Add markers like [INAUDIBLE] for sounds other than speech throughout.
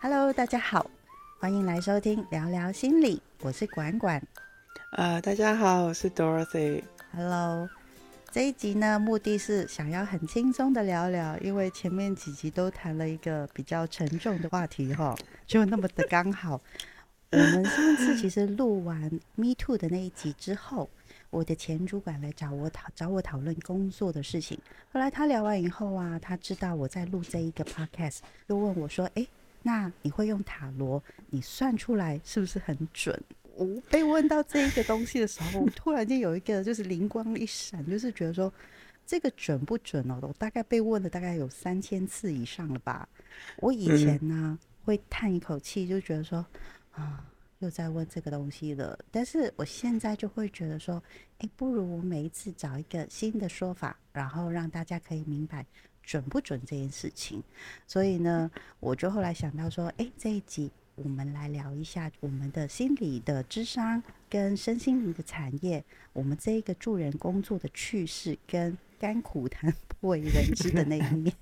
Hello，大家好，欢迎来收听聊聊心理，我是管管。呃，大家好，我是 Dorothy。Hello，这一集呢，目的是想要很轻松的聊聊，因为前面几集都谈了一个比较沉重的话题哈，[LAUGHS] 就那么的刚好。[LAUGHS] 我们上次其实录完 Me Too 的那一集之后，我的前主管来找我讨找我讨论工作的事情。后来他聊完以后啊，他知道我在录这一个 Podcast，就问我说：“哎。”那你会用塔罗？你算出来是不是很准？我被问到这一个东西的时候，[LAUGHS] 我突然间有一个就是灵光一闪，就是觉得说这个准不准哦？我大概被问了大概有三千次以上了吧。我以前呢会叹一口气，就觉得说啊又在问这个东西了。但是我现在就会觉得说，哎，不如我每一次找一个新的说法，然后让大家可以明白。准不准这件事情，所以呢，我就后来想到说，哎，这一集我们来聊一下我们的心理的智商跟身心灵的产业，我们这一个助人工作的趣事跟甘苦谈不为人知的那一面。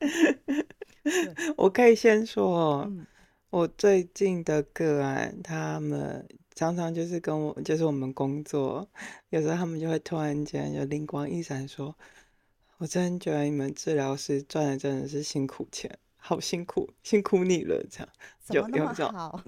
[LAUGHS] 我可以先说，我最近的个案，他们常常就是跟我，就是我们工作，有时候他们就会突然间有灵光一闪说。我真觉得你们治疗师赚的真的是辛苦钱，好辛苦，辛苦你了。这样 [LAUGHS] 有有种，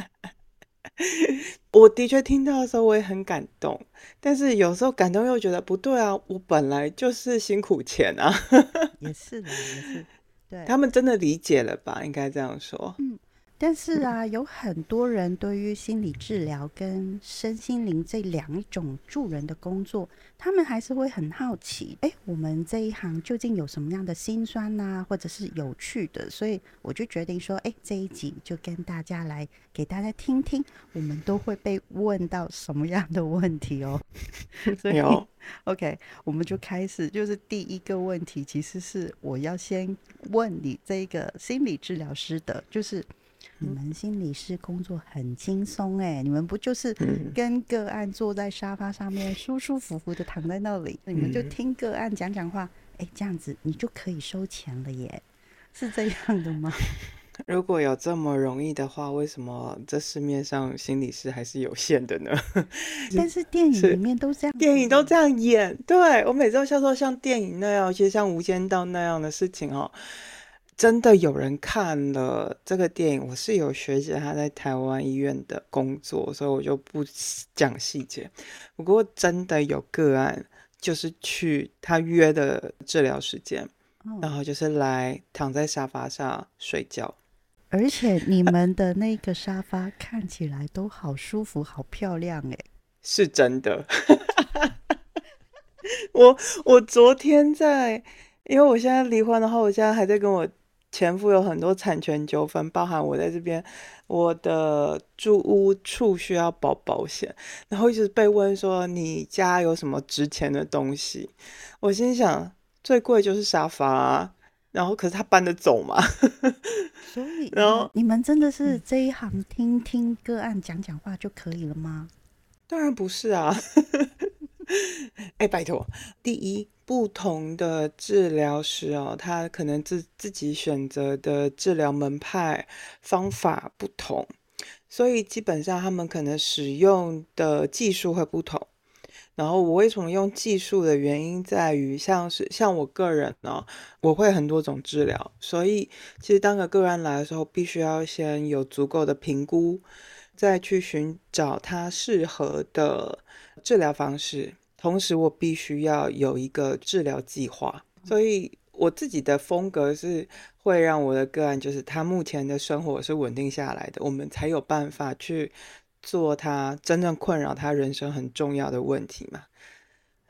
[LAUGHS] 我的确听到的时候我也很感动，但是有时候感动又觉得不对啊，我本来就是辛苦钱啊。[LAUGHS] 也是的，也是，对，他们真的理解了吧？应该这样说。嗯。但是啊，有很多人对于心理治疗跟身心灵这两种助人的工作，他们还是会很好奇，哎，我们这一行究竟有什么样的辛酸呐，或者是有趣的？所以我就决定说，哎，这一集就跟大家来给大家听听，我们都会被问到什么样的问题哦。[LAUGHS] 所以，[LAUGHS] OK，我们就开始，就是第一个问题，其实是我要先问你这个心理治疗师的，就是。你们心理师工作很轻松哎，你们不就是跟个案坐在沙发上面，舒舒服服的躺在那里，你们就听个案讲讲话，哎，这样子你就可以收钱了耶，是这样的吗？[LAUGHS] 如果有这么容易的话，为什么这市面上心理师还是有限的呢？[LAUGHS] 但是电影里面都这样，电影都这样演。对我每次都笑说，像电影那样，其实像《无间道》那样的事情哦。真的有人看了这个电影，我是有学姐她在台湾医院的工作，所以我就不讲细节。不过真的有个案，就是去他约的治疗时间，然后就是来躺在沙发上睡觉，而且你们的那个沙发看起来都好舒服、好漂亮哎，[LAUGHS] 是真的。[LAUGHS] 我我昨天在，因为我现在离婚，的话我现在还在跟我。前夫有很多产权纠纷，包含我在这边，我的住屋处需要保保险，然后一直被问说你家有什么值钱的东西，我心想最贵就是沙发，啊然后可是他搬得走嘛，[LAUGHS] 所以然后你们真的是这一行听听个案讲讲话就可以了吗？当然不是啊，[LAUGHS] 哎，拜托，第一。不同的治疗师哦，他可能自自己选择的治疗门派方法不同，所以基本上他们可能使用的技术会不同。然后我为什么用技术的原因在于，像是像我个人呢，我会很多种治疗，所以其实当个个案来的时候，必须要先有足够的评估，再去寻找他适合的治疗方式。同时，我必须要有一个治疗计划，所以我自己的风格是会让我的个案，就是他目前的生活是稳定下来的，我们才有办法去做他真正困扰他人生很重要的问题嘛。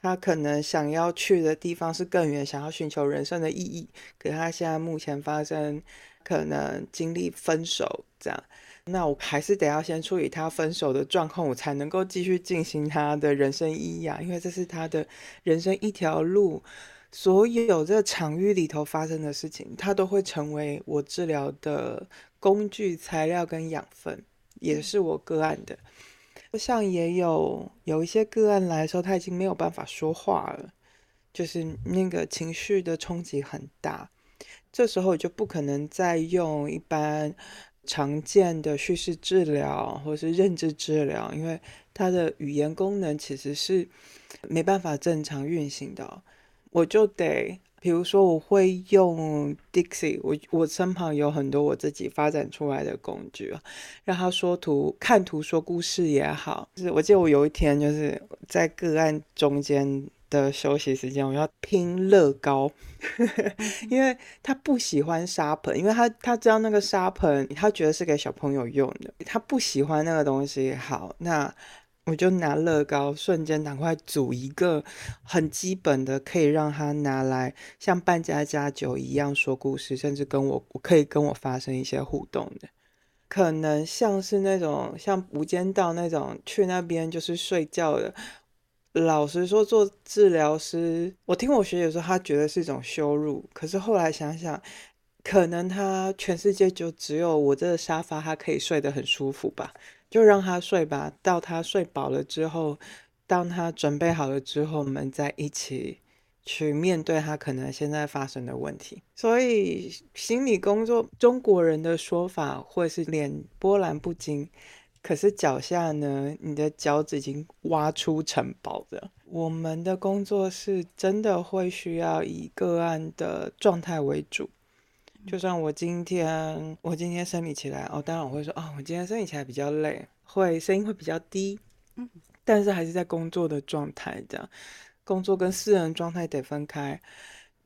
他可能想要去的地方是更远，想要寻求人生的意义，可他现在目前发生可能经历分手这样。那我还是得要先处理他分手的状况，我才能够继续进行他的人生意义啊！因为这是他的人生一条路，所有这场域里头发生的事情，他都会成为我治疗的工具、材料跟养分，也是我个案的。像也有有一些个案来的时候，他已经没有办法说话了，就是那个情绪的冲击很大。这时候就不可能再用一般常见的叙事治疗或是认知治疗，因为他的语言功能其实是没办法正常运行的。我就得，比如说我会用 Dixie，我我身旁有很多我自己发展出来的工具啊，让他说图、看图说故事也好。就是我记得我有一天就是在个案中间。的休息时间，我要拼乐高，[LAUGHS] 因为他不喜欢沙盆，因为他他知道那个沙盆，他觉得是给小朋友用的，他不喜欢那个东西。好，那我就拿乐高，瞬间赶快组一个很基本的，可以让他拿来像扮家家酒一样说故事，甚至跟我可以跟我发生一些互动的，可能像是那种像无间道那种去那边就是睡觉的。老实说，做治疗师，我听我学姐说，她觉得是一种羞辱。可是后来想想，可能他全世界就只有我这个沙发，他可以睡得很舒服吧？就让他睡吧。到他睡饱了之后，当他准备好了之后，我们再一起去面对他可能现在发生的问题。所以，心理工作，中国人的说法会是脸波澜不惊。可是脚下呢？你的脚趾已经挖出城堡的。我们的工作是真的会需要以个案的状态为主。就算我今天我今天生理起来哦，当然我会说哦，我今天生理起来比较累，会声音会比较低。嗯，但是还是在工作的状态这样，工作跟私人状态得分开。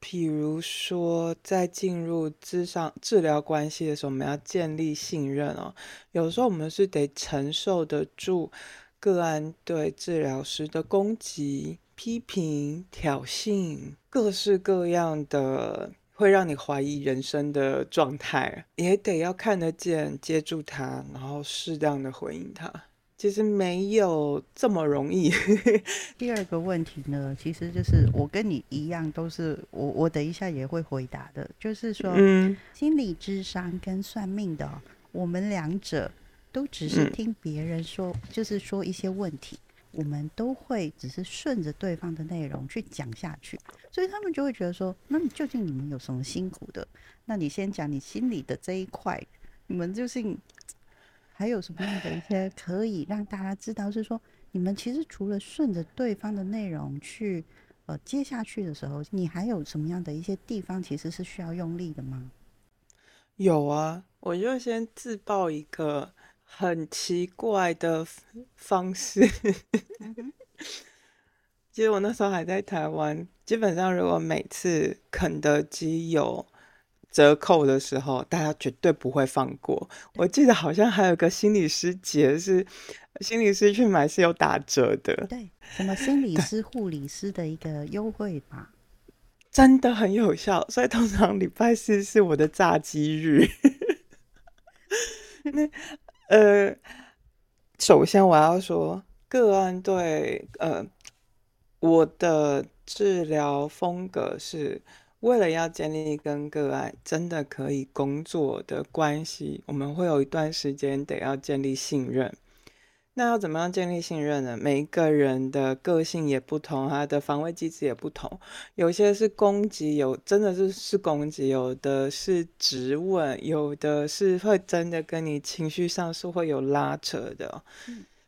譬如说，在进入治上治疗关系的时候，我们要建立信任哦。有时候我们是得承受得住个案对治疗师的攻击、批评、挑衅，各式各样的会让你怀疑人生的状态，也得要看得见、接住他，然后适当的回应他。其实没有这么容易。[LAUGHS] 第二个问题呢，其实就是我跟你一样，都是我我等一下也会回答的，就是说，嗯心理智商跟算命的，我们两者都只是听别人说，就是说一些问题，我们都会只是顺着对方的内容去讲下去，所以他们就会觉得说，那你究竟你们有什么辛苦的？那你先讲你心里的这一块，你们就是。还有什么样的一些可以让大家知道？是说你们其实除了顺着对方的内容去呃接下去的时候，你还有什么样的一些地方其实是需要用力的吗？有啊，我就先自曝一个很奇怪的方式。其 [LAUGHS] 实我那时候还在台湾，基本上如果每次肯德基有。折扣的时候，大家绝对不会放过。我记得好像还有个心理师节，是心理师去买是有打折的。对，什么心理师、护理师的一个优惠吧，真的很有效。所以通常礼拜四是我的炸鸡日。[LAUGHS] 那呃，首先我要说，个案对呃我的治疗风格是。为了要建立跟个案真的可以工作的关系，我们会有一段时间得要建立信任。那要怎么样建立信任呢？每一个人的个性也不同，他的防卫机制也不同。有些是攻击，有真的是是攻击；有的是质问，有的是会真的跟你情绪上是会有拉扯的。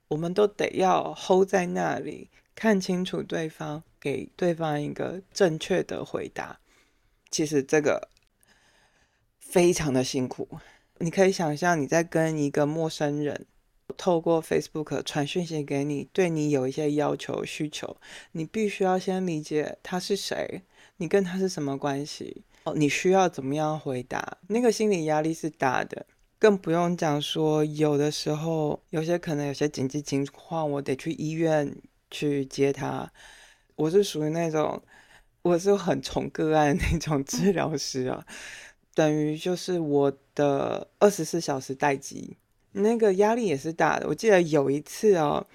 我们都得要 hold 在那里，看清楚对方，给对方一个正确的回答。其实这个非常的辛苦，你可以想象你在跟一个陌生人透过 Facebook 传讯息给你，对你有一些要求需求，你必须要先理解他是谁，你跟他是什么关系，哦，你需要怎么样回答，那个心理压力是大的，更不用讲说有的时候有些可能有些紧急情况，我得去医院去接他，我是属于那种。我是很宠个案那种治疗师啊，等于就是我的二十四小时待机，那个压力也是大的。我记得有一次哦，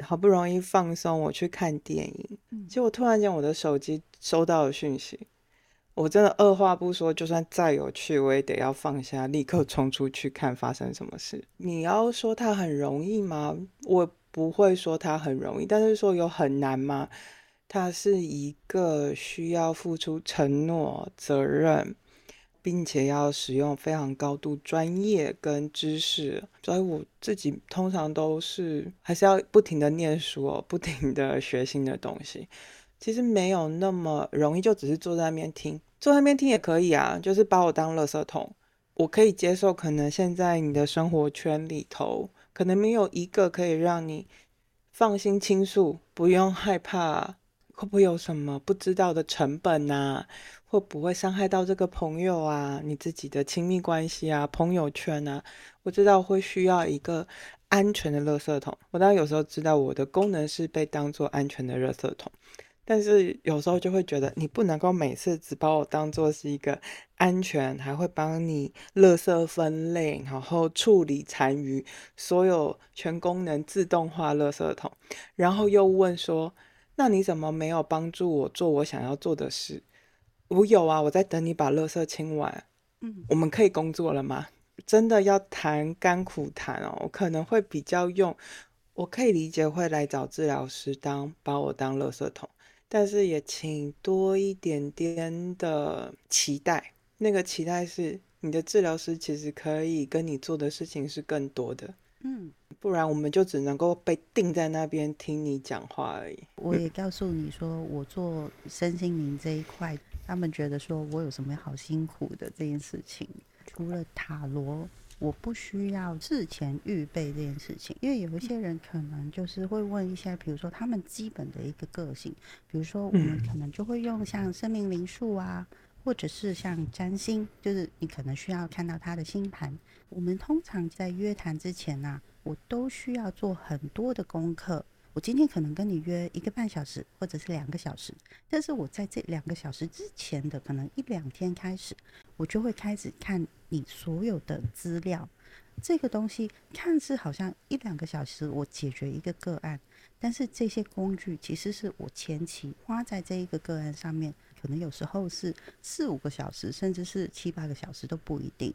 好不容易放松，我去看电影，结果突然间我的手机收到了讯息，我真的二话不说，就算再有趣，我也得要放下，立刻冲出去看发生什么事。你要说它很容易吗？我不会说它很容易，但是说有很难吗？它是一个需要付出承诺、责任，并且要使用非常高度专业跟知识，所以我自己通常都是还是要不停的念书哦，不停的学新的东西。其实没有那么容易，就只是坐在那边听，坐在那边听也可以啊，就是把我当垃圾桶。我可以接受，可能现在你的生活圈里头，可能没有一个可以让你放心倾诉，不用害怕会不会有什么不知道的成本啊。会不会伤害到这个朋友啊？你自己的亲密关系啊，朋友圈啊？我知道会需要一个安全的垃圾桶。我当然有时候知道我的功能是被当做安全的垃圾桶，但是有时候就会觉得你不能够每次只把我当做是一个安全，还会帮你垃圾分类，然后处理残余，所有全功能自动化垃圾桶，然后又问说，那你怎么没有帮助我做我想要做的事？我有啊，我在等你把垃圾清完。嗯，我们可以工作了吗？真的要谈甘苦谈哦，我可能会比较用。我可以理解会来找治疗师当把我当垃圾桶，但是也请多一点点的期待。那个期待是你的治疗师其实可以跟你做的事情是更多的。嗯，不然我们就只能够被定在那边听你讲话而已。我也告诉你说，我做身心灵这一块。他们觉得说我有什么好辛苦的这件事情，除了塔罗，我不需要事前预备这件事情，因为有一些人可能就是会问一些，比如说他们基本的一个个性，比如说我们可能就会用像生命灵数啊，或者是像占星，就是你可能需要看到他的星盘。我们通常在约谈之前呢，我都需要做很多的功课。我今天可能跟你约一个半小时，或者是两个小时，但是我在这两个小时之前的可能一两天开始，我就会开始看你所有的资料。这个东西看似好像一两个小时我解决一个个案，但是这些工具其实是我前期花在这一个个案上面，可能有时候是四五个小时，甚至是七八个小时都不一定。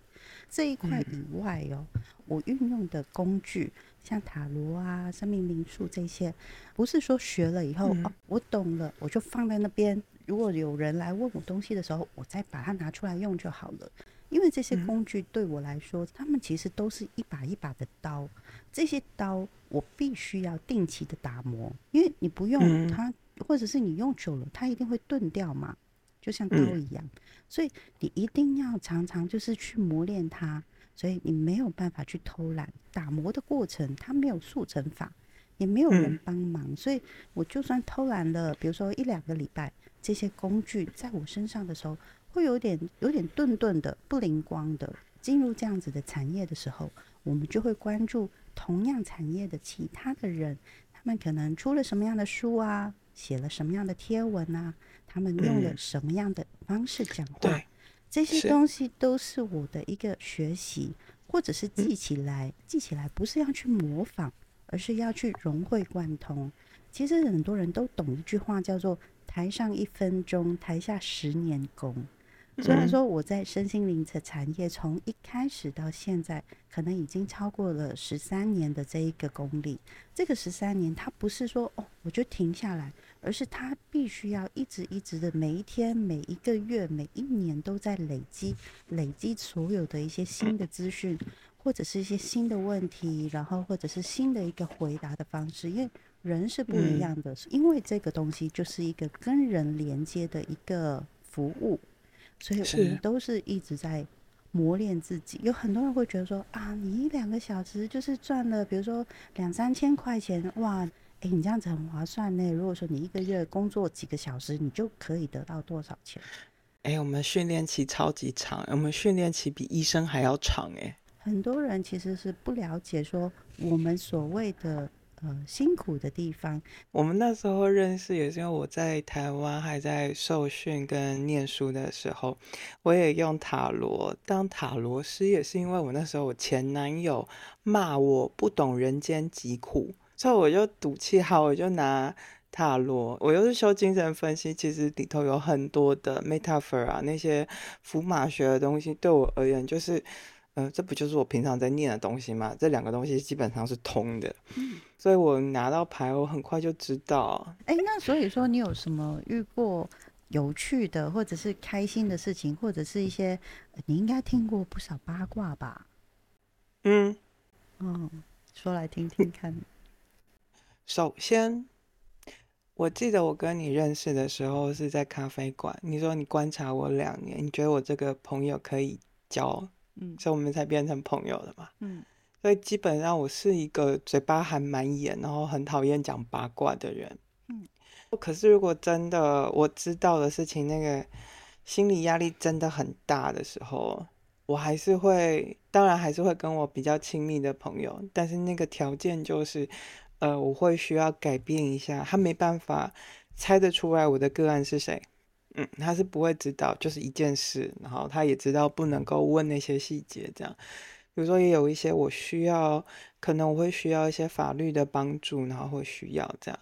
这一块以外哦，我运用的工具。像塔罗啊、生命灵数这些，不是说学了以后哦，我懂了，我就放在那边。如果有人来问我东西的时候，我再把它拿出来用就好了。因为这些工具对我来说，他们其实都是一把一把的刀。这些刀我必须要定期的打磨，因为你不用它，或者是你用久了，它一定会钝掉嘛，就像刀一样。所以你一定要常常就是去磨练它。所以你没有办法去偷懒，打磨的过程它没有速成法，也没有人帮忙，所以我就算偷懒了，比如说一两个礼拜，这些工具在我身上的时候，会有点有点钝钝的、不灵光的。进入这样子的产业的时候，我们就会关注同样产业的其他的人，他们可能出了什么样的书啊，写了什么样的贴文啊，他们用了什么样的方式讲话。这些东西都是我的一个学习，或者是记起来。记起来不是要去模仿，而是要去融会贯通。其实很多人都懂一句话，叫做“台上一分钟，台下十年功”。虽然说我在身心灵的产业从一开始到现在，可能已经超过了十三年的这一个功力。这个十三年，它不是说哦我就停下来，而是他必须要一直一直的每一天、每一个月、每一年都在累积、累积所有的一些新的资讯，或者是一些新的问题，然后或者是新的一个回答的方式。因为人是不一样的，因为这个东西就是一个跟人连接的一个服务。所以我们都是一直在磨练自己。有很多人会觉得说啊，你一两个小时就是赚了，比如说两三千块钱，哇，哎，你这样子很划算呢。如果说你一个月工作几个小时，你就可以得到多少钱？哎，我们训练期超级长，我们训练期比医生还要长哎。很多人其实是不了解说我们所谓的。呃，辛苦的地方。我们那时候认识也是因为我在台湾还在受训跟念书的时候，我也用塔罗当塔罗师，也是因为我那时候我前男友骂我不懂人间疾苦，所以我就赌气好，我就拿塔罗。我又是修精神分析，其实里头有很多的 metaphor 啊，那些符码学的东西，对我而言就是。呃，这不就是我平常在念的东西吗？这两个东西基本上是通的，所以我拿到牌，我很快就知道。哎，那所以说你有什么遇过有趣的，或者是开心的事情，或者是一些你应该听过不少八卦吧？嗯，嗯，说来听听看。首先，我记得我跟你认识的时候是在咖啡馆。你说你观察我两年，你觉得我这个朋友可以交，嗯所以我们才变成朋友的嘛。嗯所以基本上我是一个嘴巴还蛮严，然后很讨厌讲八卦的人。嗯，可是如果真的我知道的事情，那个心理压力真的很大的时候，我还是会，当然还是会跟我比较亲密的朋友，但是那个条件就是，呃，我会需要改变一下，他没办法猜得出来我的个案是谁。嗯，他是不会知道，就是一件事，然后他也知道不能够问那些细节，这样。比如说，也有一些我需要，可能我会需要一些法律的帮助，然后会需要这样。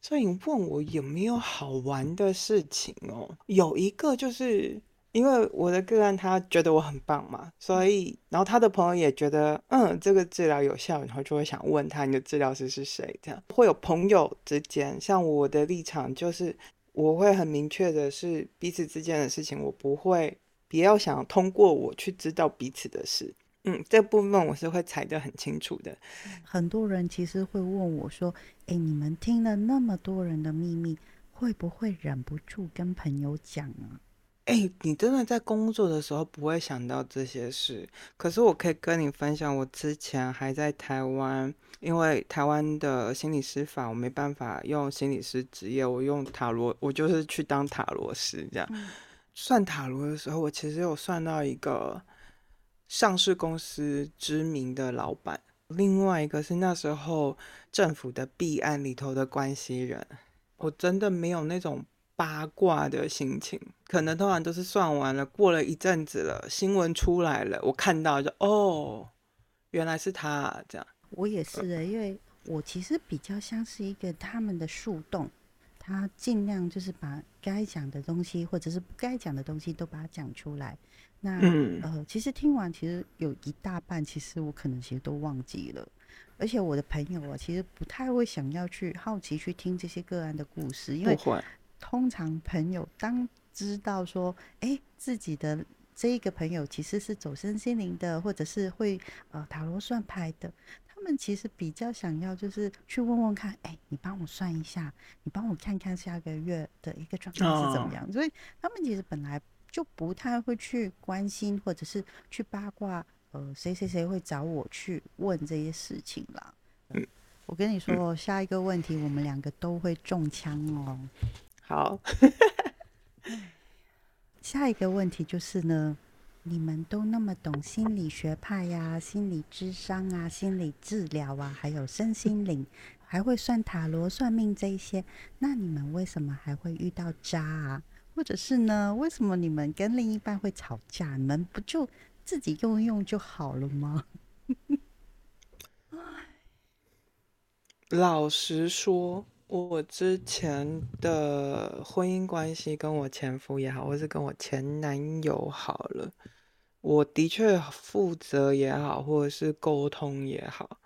所以你问我有没有好玩的事情哦？有一个就是因为我的个案他觉得我很棒嘛，所以然后他的朋友也觉得嗯这个治疗有效，然后就会想问他你的治疗师是谁？这样会有朋友之间，像我的立场就是我会很明确的是彼此之间的事情，我不会不要想通过我去知道彼此的事。嗯，这部分我是会踩得很清楚的。很多人其实会问我说：“诶，你们听了那么多人的秘密，会不会忍不住跟朋友讲啊？”哎，你真的在工作的时候不会想到这些事，可是我可以跟你分享，我之前还在台湾，因为台湾的心理师法，我没办法用心理师职业，我用塔罗，我就是去当塔罗师这样。算塔罗的时候，我其实有算到一个上市公司知名的老板，另外一个是那时候政府的弊案里头的关系人，我真的没有那种八卦的心情，可能通常都是算完了，过了一阵子了，新闻出来了，我看到就哦，原来是他、啊、这样。我也是的，因为我其实比较像是一个他们的树洞，他尽量就是把该讲的东西或者是不该讲的东西都把它讲出来。那、嗯呃，其实听完，其实有一大半，其实我可能其实都忘记了。而且我的朋友啊，其实不太会想要去好奇去听这些个案的故事，因为通常朋友当知道说，哎，自己的这一个朋友其实是走身心灵的，或者是会呃塔罗算牌的，他们其实比较想要就是去问问看，哎，你帮我算一下，你帮我看看下个月的一个状况是怎么样。所以他们其实本来就不太会去关心，或者是去八卦，呃，谁谁谁会找我去问这些事情啦。嗯我跟你说，下一个问题我们两个都会中枪哦。好，[LAUGHS] 下一个问题就是呢，你们都那么懂心理学派呀、心理智商啊、心理治疗啊，还有身心灵，还会算塔罗、算命这一些，那你们为什么还会遇到渣啊？或者是呢，为什么你们跟另一半会吵架？你们不就自己用一用就好了吗？老实说，我之前的婚姻关系跟我前夫也好，或是跟我前男友好了，我的确负责也好，或者是沟通也好，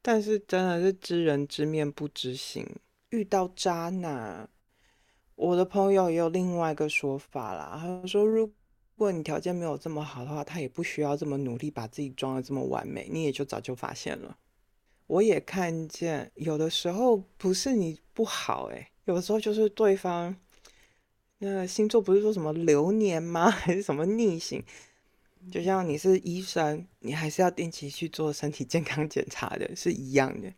但是真的是知人知面不知心，遇到渣男。我的朋友也有另外一个说法啦，他说，如果你条件没有这么好的话，他也不需要这么努力把自己装的这么完美，你也就早就发现了。我也看见，有的时候不是你不好、欸，有的时候就是对方，那星座不是说什么流年吗？[LAUGHS] 还是什么逆行？就像你是医生，你还是要定期去做身体健康检查的，是一样的。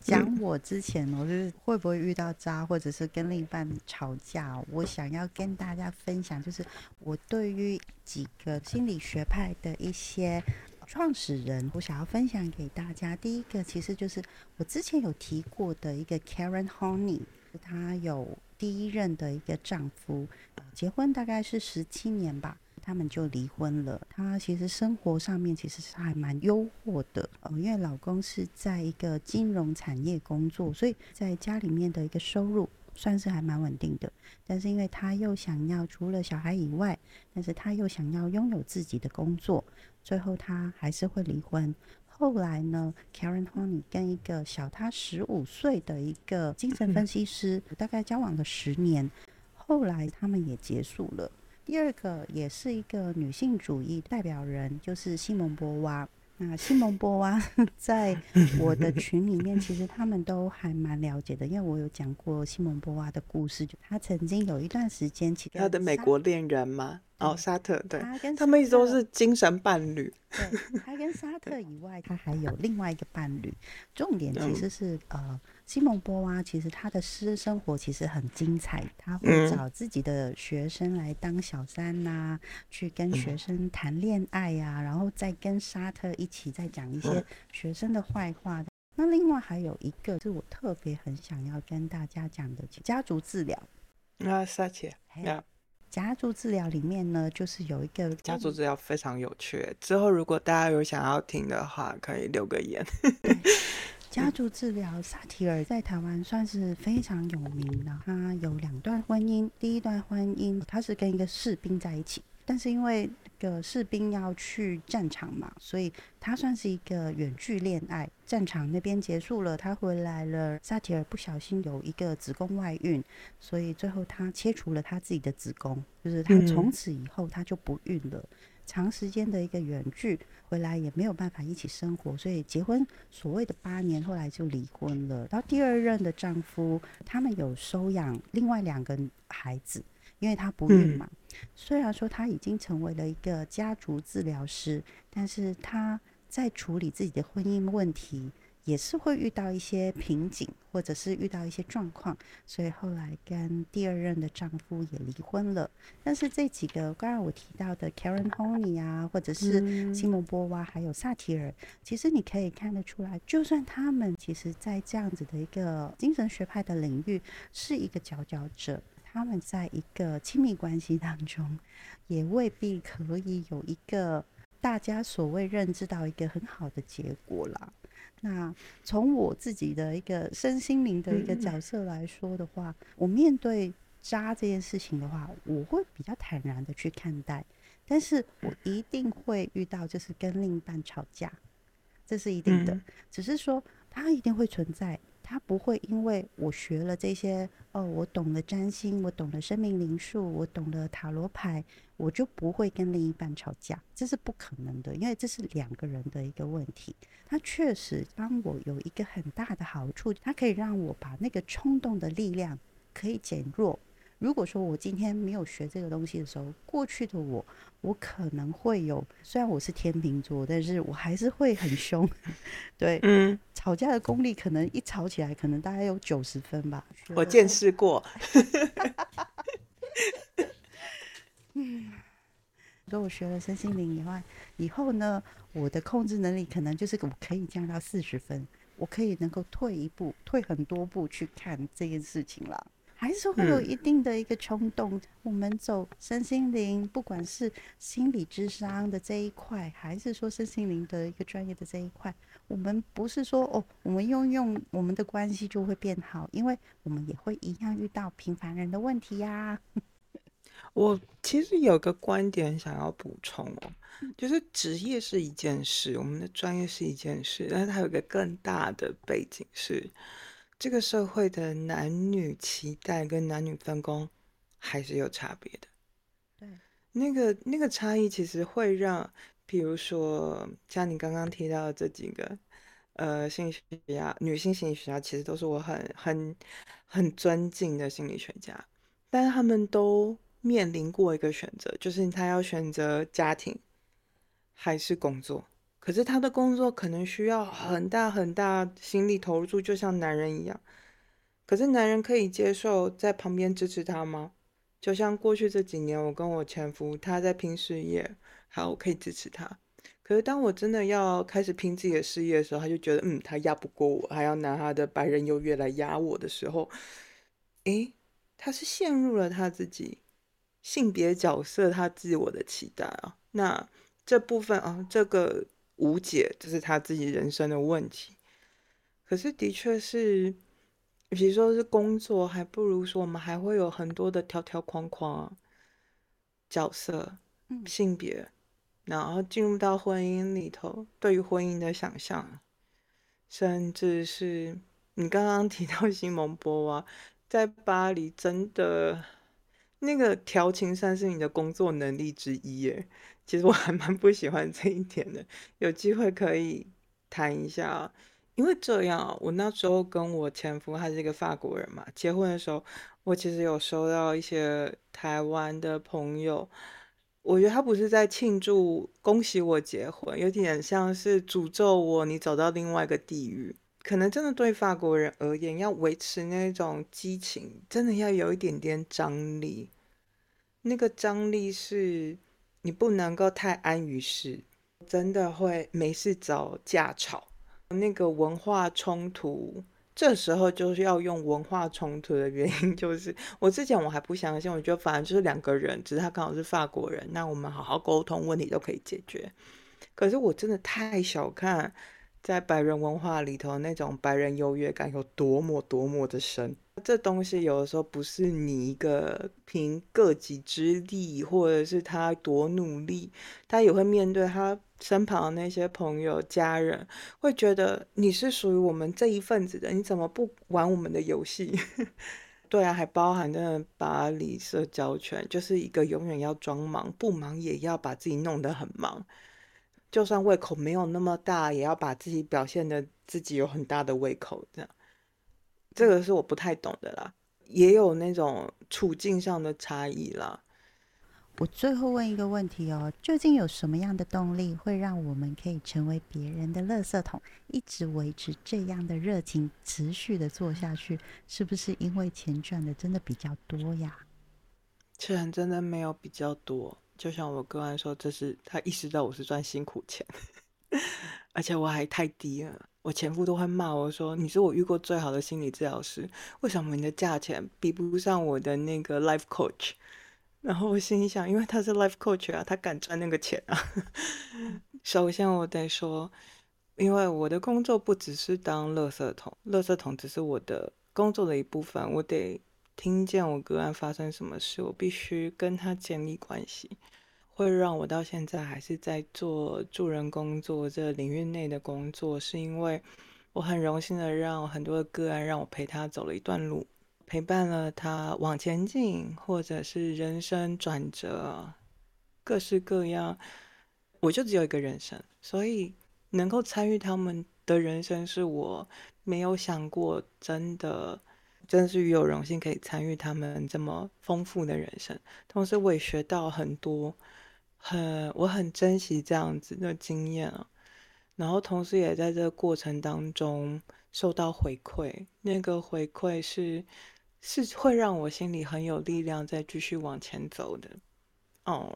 讲我之前我，就是会不会遇到渣，或者是跟另一半吵架、我想要跟大家分享，就是我对于几个心理学派的一些创始人，我想要分享给大家。第一个其实就是我之前有提过的一个 Karen Honey，她有第一任的一个丈夫，结婚大概是十七年吧。他们就离婚了。她其实生活上面其实是还蛮优渥的，呃，因为老公是在一个金融产业工作，所以在家里面的一个收入算是还蛮稳定的。但是因为他又想要除了小孩以外，但是他又想要拥有自己的工作，最后他还是会离婚。后来呢，Karen Honey 跟一个小他十五岁的一个精神分析师，大概交往了十年。后来他们也结束了。第二个也是一个女性主义代表人，就是西蒙波娃。那西蒙波娃 [LAUGHS] 在我的群里面，其实他们都还蛮了解的，因为我有讲过西蒙波娃的故事。就他曾经有一段时间，其他的美国恋人嘛，哦，沙特，对，他跟他们一直都是精神伴侣。对，他跟沙特以外，他还有另外一个伴侣。重点其实是呃。西蒙波娃其实他的私生活其实很精彩，他会找自己的学生来当小三呐，去跟学生谈恋爱呀，然后再跟沙特一起再讲一些学生的坏话。那另外还有一个是我特别很想要跟大家讲的家族治疗。那，沙姐，家族治疗里面呢，就是有一个家族治疗非常有趣。之后如果大家有想要听的话，可以留个言。[LAUGHS] 家族治疗，萨提尔在台湾算是非常有名的。他有两段婚姻，第一段婚姻他是跟一个士兵在一起，但是因为个士兵要去战场嘛，所以他算是一个远距恋爱。战场那边结束了，他回来了，萨提尔不小心有一个子宫外孕，所以最后他切除了他自己的子宫，就是他从此以后他就不孕了。长时间的一个远距回来也没有办法一起生活，所以结婚所谓的八年，后来就离婚了。然后第二任的丈夫，他们有收养另外两个孩子，因为他不孕嘛。虽然说他已经成为了一个家族治疗师，但是他在处理自己的婚姻问题。也是会遇到一些瓶颈，或者是遇到一些状况，所以后来跟第二任的丈夫也离婚了。但是这几个刚刚我提到的 Karen Honey 啊，或者是西蒙波娃，还有萨提尔，其实你可以看得出来，就算他们其实在这样子的一个精神学派的领域是一个佼佼者，他们在一个亲密关系当中，也未必可以有一个大家所谓认知到一个很好的结果啦。那从我自己的一个身心灵的一个角色来说的话，我面对渣这件事情的话，我会比较坦然的去看待，但是我一定会遇到就是跟另一半吵架，这是一定的，只是说它一定会存在。他不会因为我学了这些哦，我懂了占星，我懂了生命灵数，我懂了塔罗牌，我就不会跟另一半吵架，这是不可能的，因为这是两个人的一个问题。他确实帮我有一个很大的好处，他可以让我把那个冲动的力量可以减弱。如果说我今天没有学这个东西的时候，过去的我，我可能会有，虽然我是天秤座，但是我还是会很凶，[LAUGHS] 对，嗯，吵架的功力可能一吵起来，可能大概有九十分吧。我见识过。嗯，跟我学了身心灵以外，以后呢，我的控制能力可能就是我可以降到四十分，我可以能够退一步，退很多步去看这件事情了。还是会有一定的一个冲动。我们走身心灵，不管是心理智商的这一块，还是说身心灵的一个专业的这一块，我们不是说哦，我们用用我们的关系就会变好，因为我们也会一样遇到平凡人的问题呀。[LAUGHS] 我其实有个观点想要补充哦，就是职业是一件事，我们的专业是一件事，但是它有个更大的背景是。这个社会的男女期待跟男女分工还是有差别的。对，那个那个差异其实会让，比如说像你刚刚提到的这几个，呃，心理学家，女性心理学家，其实都是我很很很尊敬的心理学家，但是他们都面临过一个选择，就是他要选择家庭还是工作。可是他的工作可能需要很大很大心力投入，就像男人一样。可是男人可以接受在旁边支持他吗？就像过去这几年，我跟我前夫他在拼事业，好，我可以支持他。可是当我真的要开始拼自己的事业的时候，他就觉得，嗯，他压不过我，还要拿他的白人优越来压我的时候，诶，他是陷入了他自己性别角色他自我的期待啊。那这部分啊，这个。无解，这是他自己人生的问题。可是，的确是，与其说是工作，还不如说我们还会有很多的条条框框、角色、性别，然后进入到婚姻里头，对于婚姻的想象，甚至是你刚刚提到 [LAUGHS] 西蒙波娃，在巴黎真的那个调情算是你的工作能力之一耶。其实我还蛮不喜欢这一点的，有机会可以谈一下。因为这样，我那时候跟我前夫，他是一个法国人嘛，结婚的时候，我其实有收到一些台湾的朋友，我觉得他不是在庆祝恭喜我结婚，有点像是诅咒我，你走到另外一个地狱。可能真的对法国人而言，要维持那种激情，真的要有一点点张力。那个张力是，你不能够太安于世，真的会没事找架吵。那个文化冲突，这时候就是要用文化冲突的原因，就是我之前我还不相信，我觉得反正就是两个人，只是他刚好是法国人，那我们好好沟通，问题都可以解决。可是我真的太小看在白人文化里头那种白人优越感有多么多么的深。这东西有的时候不是你一个凭个己之力，或者是他多努力，他也会面对他身旁的那些朋友、家人，会觉得你是属于我们这一份子的，你怎么不玩我们的游戏？[LAUGHS] 对啊，还包含的巴黎社交圈，就是一个永远要装忙，不忙也要把自己弄得很忙，就算胃口没有那么大，也要把自己表现的自己有很大的胃口，这样。这个是我不太懂的啦，也有那种处境上的差异啦。我最后问一个问题哦，究竟有什么样的动力会让我们可以成为别人的垃圾桶，一直维持这样的热情，持续的做下去？是不是因为钱赚的真的比较多呀？钱真的没有比较多，就像我哥刚说，这是他意识到我是赚辛苦钱，[LAUGHS] 而且我还太低了。我前夫都会骂我说：“你是我遇过最好的心理治疗师，为什么你的价钱比不上我的那个 life coach？” 然后我心里想，因为他是 life coach 啊，他敢赚那个钱啊。[LAUGHS] 首先我得说，因为我的工作不只是当垃圾桶，垃圾桶只是我的工作的一部分。我得听见我个案发生什么事，我必须跟他建立关系。会让我到现在还是在做助人工作这领域内的工作，是因为我很荣幸的让很多的个案让我陪他走了一段路，陪伴了他往前进，或者是人生转折，各式各样。我就只有一个人生，所以能够参与他们的人生，是我没有想过，真的，真的是与有荣幸可以参与他们这么丰富的人生。同时，我也学到很多。很，我很珍惜这样子的经验啊，然后同时也在这个过程当中受到回馈，那个回馈是是会让我心里很有力量，再继续往前走的。哦，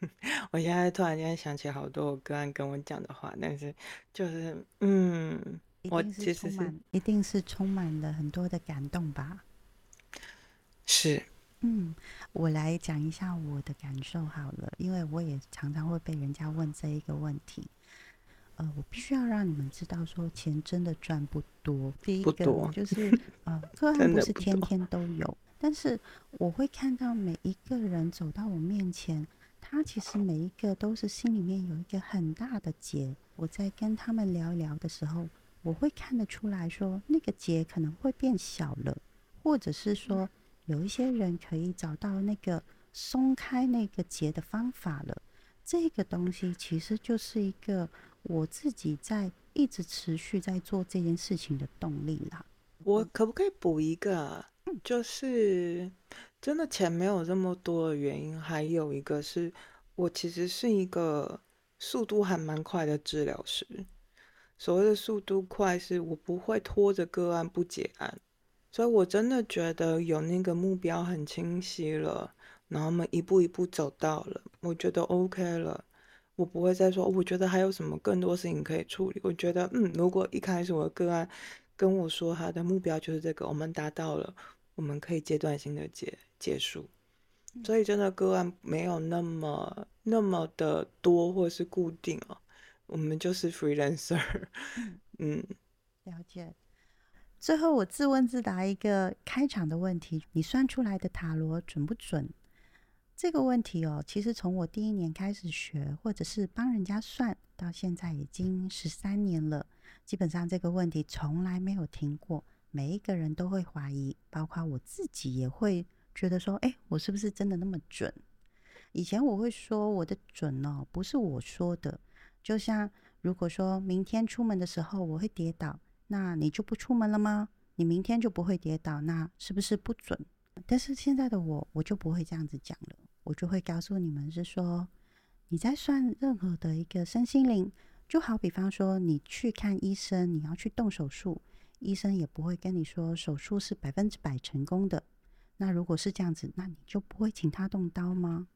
[LAUGHS] 我现在突然间想起好多我哥刚跟我讲的话，但是就是嗯，我其实是一定是充满了很多的感动吧？是。嗯，我来讲一下我的感受好了，因为我也常常会被人家问这一个问题。呃，我必须要让你们知道，说钱真的赚不多。第一个就 [LAUGHS] 是呃，个案不是天天都有，但是我会看到每一个人走到我面前，他其实每一个都是心里面有一个很大的结。我在跟他们聊一聊的时候，我会看得出来说，那个结可能会变小了，或者是说。有一些人可以找到那个松开那个结的方法了，这个东西其实就是一个我自己在一直持续在做这件事情的动力啦。我可不可以补一个？就是真的钱没有这么多的原因，还有一个是我其实是一个速度还蛮快的治疗师。所谓的速度快，是我不会拖着个案不结案。所以，我真的觉得有那个目标很清晰了，然后我们一步一步走到了，我觉得 OK 了。我不会再说，我觉得还有什么更多事情可以处理。我觉得，嗯，如果一开始我的个案跟我说他的目标就是这个，我们达到了，我们可以阶段性的结结束。所以，真的个案没有那么那么的多或是固定哦，我们就是 freelancer。嗯，了解。最后，我自问自答一个开场的问题：你算出来的塔罗准不准？这个问题哦，其实从我第一年开始学，或者是帮人家算，到现在已经十三年了，基本上这个问题从来没有停过。每一个人都会怀疑，包括我自己也会觉得说，哎，我是不是真的那么准？以前我会说我的准哦，不是我说的。就像如果说明天出门的时候我会跌倒，那你就不出门了吗？你明天就不会跌倒，那是不是不准？但是现在的我，我就不会这样子讲了，我就会告诉你们是说，你在算任何的一个身心灵，就好比方说你去看医生，你要去动手术。医生也不会跟你说手术是百分之百成功的。那如果是这样子，那你就不会请他动刀吗？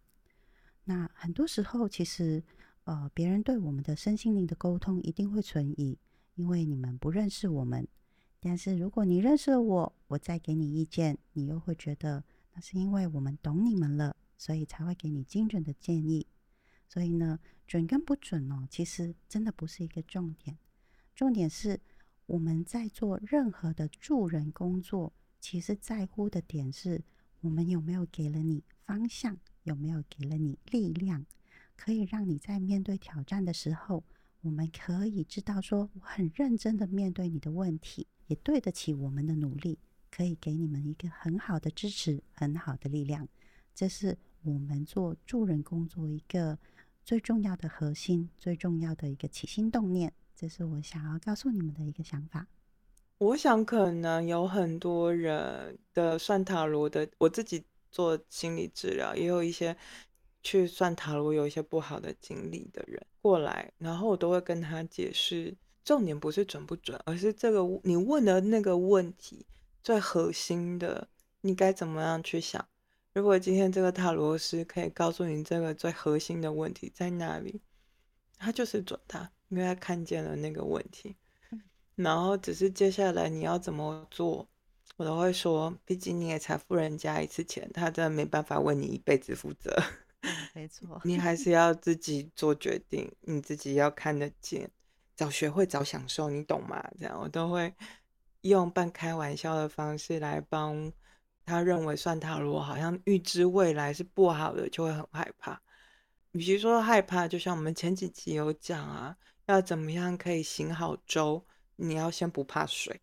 那很多时候，其实呃，别人对我们的身心灵的沟通一定会存疑，因为你们不认识我们。但是如果你认识了我，我再给你意见，你又会觉得那是因为我们懂你们了，所以才会给你精准的建议。所以呢，准跟不准哦，其实真的不是一个重点，重点是。我们在做任何的助人工作，其实在乎的点是我们有没有给了你方向，有没有给了你力量，可以让你在面对挑战的时候，我们可以知道说我很认真的面对你的问题，也对得起我们的努力，可以给你们一个很好的支持，很好的力量。这是我们做助人工作一个最重要的核心，最重要的一个起心动念。这是我想要告诉你们的一个想法。我想可能有很多人的算塔罗的，我自己做心理治疗，也有一些去算塔罗有一些不好的经历的人过来，然后我都会跟他解释，重点不是准不准，而是这个你问的那个问题最核心的，你该怎么样去想。如果今天这个塔罗师可以告诉你这个最核心的问题在哪里，他就是准他。因为他看见了那个问题，然后只是接下来你要怎么做，我都会说，毕竟你也才付人家一次钱，他真的没办法为你一辈子负责。没错，你还是要自己做决定，你自己要看得见，早学会早享受，你懂吗？这样我都会用半开玩笑的方式来帮他认为算塔罗好像预知未来是不好的，就会很害怕。与其说害怕，就像我们前几集有讲啊。要怎么样可以行好舟？你要先不怕水，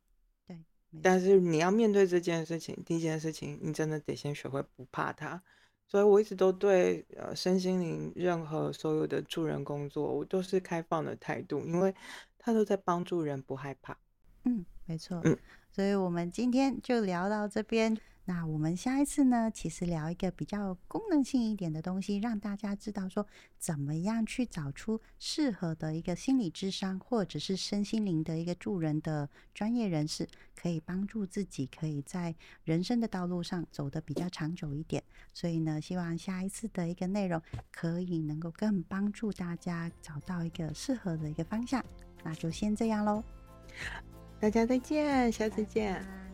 对。但是你要面对这件事情，第一件事情，你真的得先学会不怕它。所以我一直都对呃身心灵任何所有的助人工作，我都是开放的态度，因为他都在帮助人，不害怕。嗯，没错。嗯，所以我们今天就聊到这边。那我们下一次呢，其实聊一个比较功能性一点的东西，让大家知道说怎么样去找出适合的一个心理智商，或者是身心灵的一个助人的专业人士，可以帮助自己，可以在人生的道路上走得比较长久一点。所以呢，希望下一次的一个内容可以能够更帮助大家找到一个适合的一个方向。那就先这样喽，大家再见，下次见。